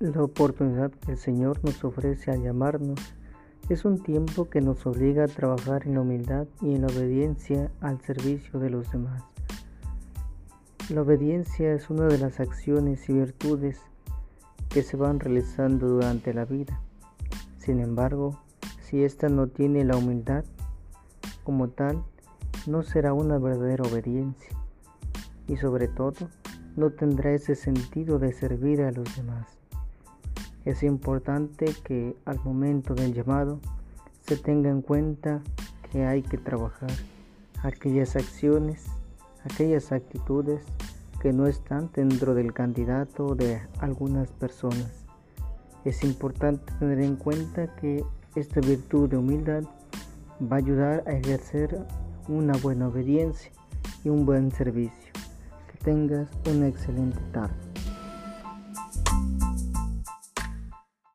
La oportunidad que el Señor nos ofrece al llamarnos es un tiempo que nos obliga a trabajar en la humildad y en la obediencia al servicio de los demás. La obediencia es una de las acciones y virtudes que se van realizando durante la vida. Sin embargo, si ésta no tiene la humildad como tal, no será una verdadera obediencia y sobre todo no tendrá ese sentido de servir a los demás. Es importante que al momento del llamado se tenga en cuenta que hay que trabajar aquellas acciones, aquellas actitudes que no están dentro del candidato de algunas personas. Es importante tener en cuenta que esta virtud de humildad va a ayudar a ejercer una buena obediencia y un buen servicio. Que tengas una excelente tarde.